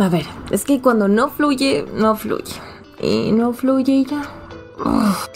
A ver, es que cuando no fluye, no fluye. Y no fluye ya.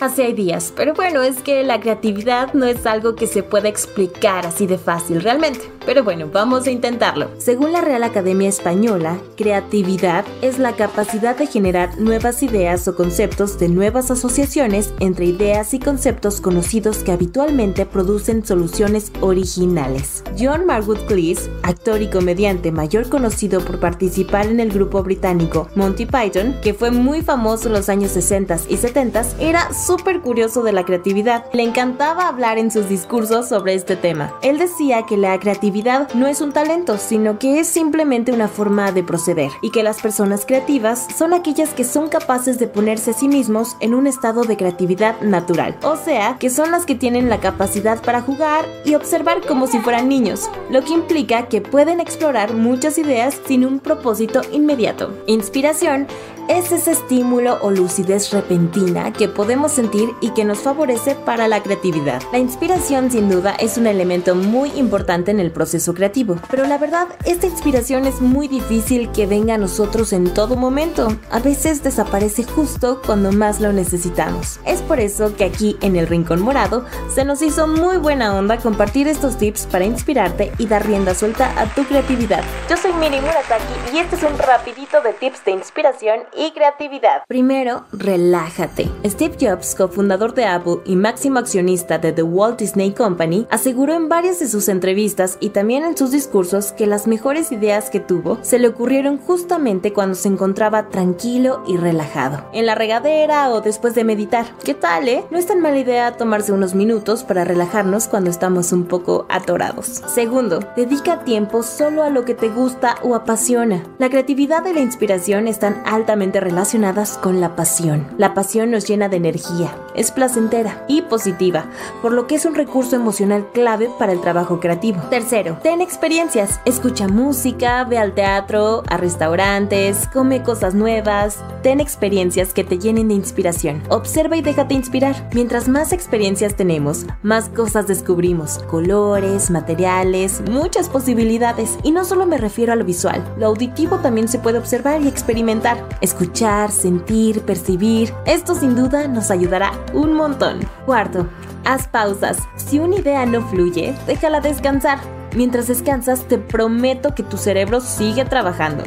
Hace días, pero bueno, es que la creatividad no es algo que se pueda explicar así de fácil realmente. Pero bueno, vamos a intentarlo. Según la Real Academia Española, creatividad es la capacidad de generar nuevas ideas o conceptos de nuevas asociaciones entre ideas y conceptos conocidos que habitualmente producen soluciones originales. John Marwood Cleese, actor y comediante mayor conocido por participar en el grupo británico Monty Python, que fue muy famoso en los años 60 y 70, era súper curioso de la creatividad. Le encantaba hablar en sus discursos sobre este tema. Él decía que la creatividad no es un talento, sino que es simplemente una forma de proceder, y que las personas creativas son aquellas que son capaces de ponerse a sí mismos en un estado de creatividad natural, o sea, que son las que tienen la capacidad para jugar y observar como si fueran niños, lo que implica que pueden explorar muchas ideas sin un propósito inmediato. Inspiración es ese estímulo o lucidez repentina que podemos sentir y que nos favorece para la creatividad. La inspiración sin duda es un elemento muy importante en el proceso creativo, pero la verdad, esta inspiración es muy difícil que venga a nosotros en todo momento. A veces desaparece justo cuando más lo necesitamos. Es por eso que aquí en el Rincón Morado se nos hizo muy buena onda compartir estos tips para inspirarte y dar rienda suelta a tu creatividad. Yo soy Miri Murasaki y este es un rapidito de tips de inspiración y creatividad. Primero, relájate. Steve Jobs, cofundador de Apple y máximo accionista de The Walt Disney Company, aseguró en varias de sus entrevistas y también en sus discursos que las mejores ideas que tuvo se le ocurrieron justamente cuando se encontraba tranquilo y relajado, en la regadera o después de meditar. ¿Qué tal, eh? No es tan mala idea tomarse unos minutos para relajarnos cuando estamos un poco atorados. Segundo, dedica tiempo solo a lo que te gusta o apasiona. La creatividad y la inspiración están altamente relacionadas con la pasión. La pasión nos llena de energía, es placentera y positiva, por lo que es un recurso emocional clave para el trabajo creativo. Tercero, ten experiencias. Escucha música, ve al teatro, a restaurantes, come cosas nuevas, ten experiencias que te llenen de inspiración. Observa y déjate inspirar. Mientras más experiencias tenemos, más cosas descubrimos. Colores, materiales, muchas posibilidades. Y no solo me refiero a lo visual, lo auditivo también se puede observar y experimentar escuchar, sentir, percibir. Esto sin duda nos ayudará un montón. Cuarto, haz pausas. Si una idea no fluye, déjala descansar. Mientras descansas, te prometo que tu cerebro sigue trabajando.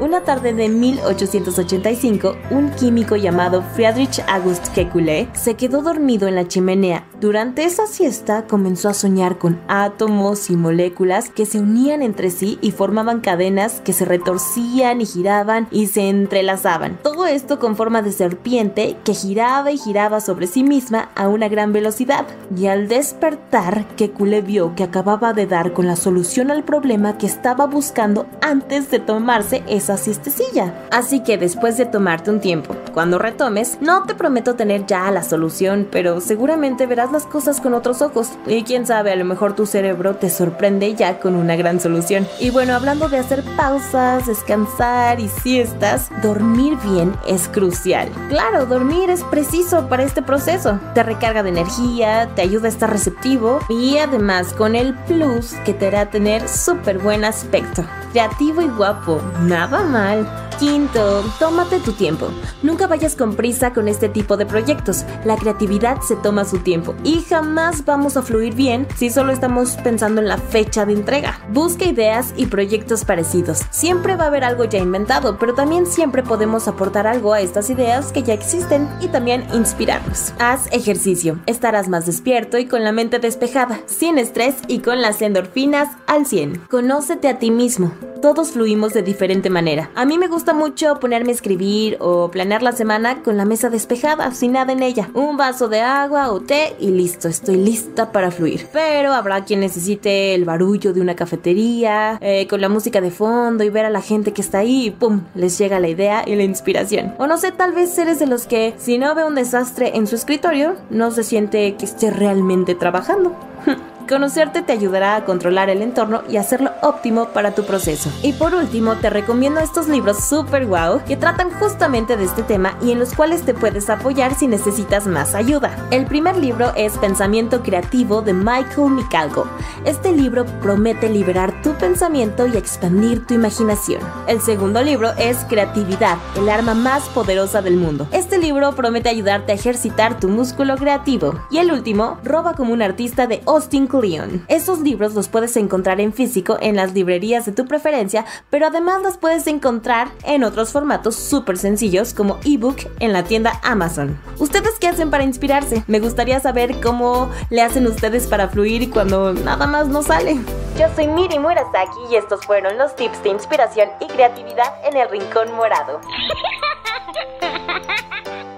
Una tarde de 1885, un químico llamado Friedrich August Kekulé se quedó dormido en la chimenea. Durante esa siesta comenzó a soñar con átomos y moléculas que se unían entre sí y formaban cadenas que se retorcían y giraban y se entrelazaban. Esto con forma de serpiente que giraba y giraba sobre sí misma a una gran velocidad. Y al despertar, Kekulé vio que acababa de dar con la solución al problema que estaba buscando antes de tomarse esa siestecilla. Así que después de tomarte un tiempo, cuando retomes, no te prometo tener ya la solución, pero seguramente verás las cosas con otros ojos y quién sabe, a lo mejor tu cerebro te sorprende ya con una gran solución. Y bueno, hablando de hacer pausas, descansar y siestas, dormir bien es crucial. Claro, dormir es preciso para este proceso. Te recarga de energía, te ayuda a estar receptivo y además con el plus que te hará tener súper buen aspecto. Creativo y guapo, nada mal. Quinto, tómate tu tiempo. Nunca vayas con prisa con este tipo de proyectos. La creatividad se toma su tiempo y jamás vamos a fluir bien si solo estamos pensando en la fecha de entrega. Busca ideas y proyectos parecidos. Siempre va a haber algo ya inventado, pero también siempre podemos aportar algo a estas ideas que ya existen y también inspirarnos. Haz ejercicio. Estarás más despierto y con la mente despejada, sin estrés y con las endorfinas al 100. Conócete a ti mismo. Todos fluimos de diferente manera. A mí me gusta mucho ponerme a escribir o planear la semana con la mesa despejada, sin nada en ella. Un vaso de agua o té y listo, estoy lista para fluir. Pero habrá quien necesite el barullo de una cafetería, eh, con la música de fondo y ver a la gente que está ahí y ¡pum! les llega la idea y la inspiración. O no sé, tal vez eres de los que si no ve un desastre en su escritorio, no se siente que esté realmente trabajando. Conocerte te ayudará a controlar el entorno y hacerlo óptimo para tu proceso. Y por último, te recomiendo estos libros super wow que tratan justamente de este tema y en los cuales te puedes apoyar si necesitas más ayuda. El primer libro es Pensamiento Creativo de Michael Micalgo. Este libro promete liberar tu pensamiento y expandir tu imaginación. El segundo libro es Creatividad, el arma más poderosa del mundo. Este libro promete ayudarte a ejercitar tu músculo creativo. Y el último, Roba como un artista de Austin Kleon. Estos libros los puedes encontrar en físico en las librerías de tu preferencia, pero además los puedes encontrar en otros formatos súper sencillos como ebook en la tienda Amazon. ¿Ustedes qué hacen para inspirarse? Me gustaría saber cómo le hacen ustedes para fluir cuando nada más no sale. Yo soy Miri Murasaki y estos fueron los tips de inspiración y creatividad en el Rincón Morado.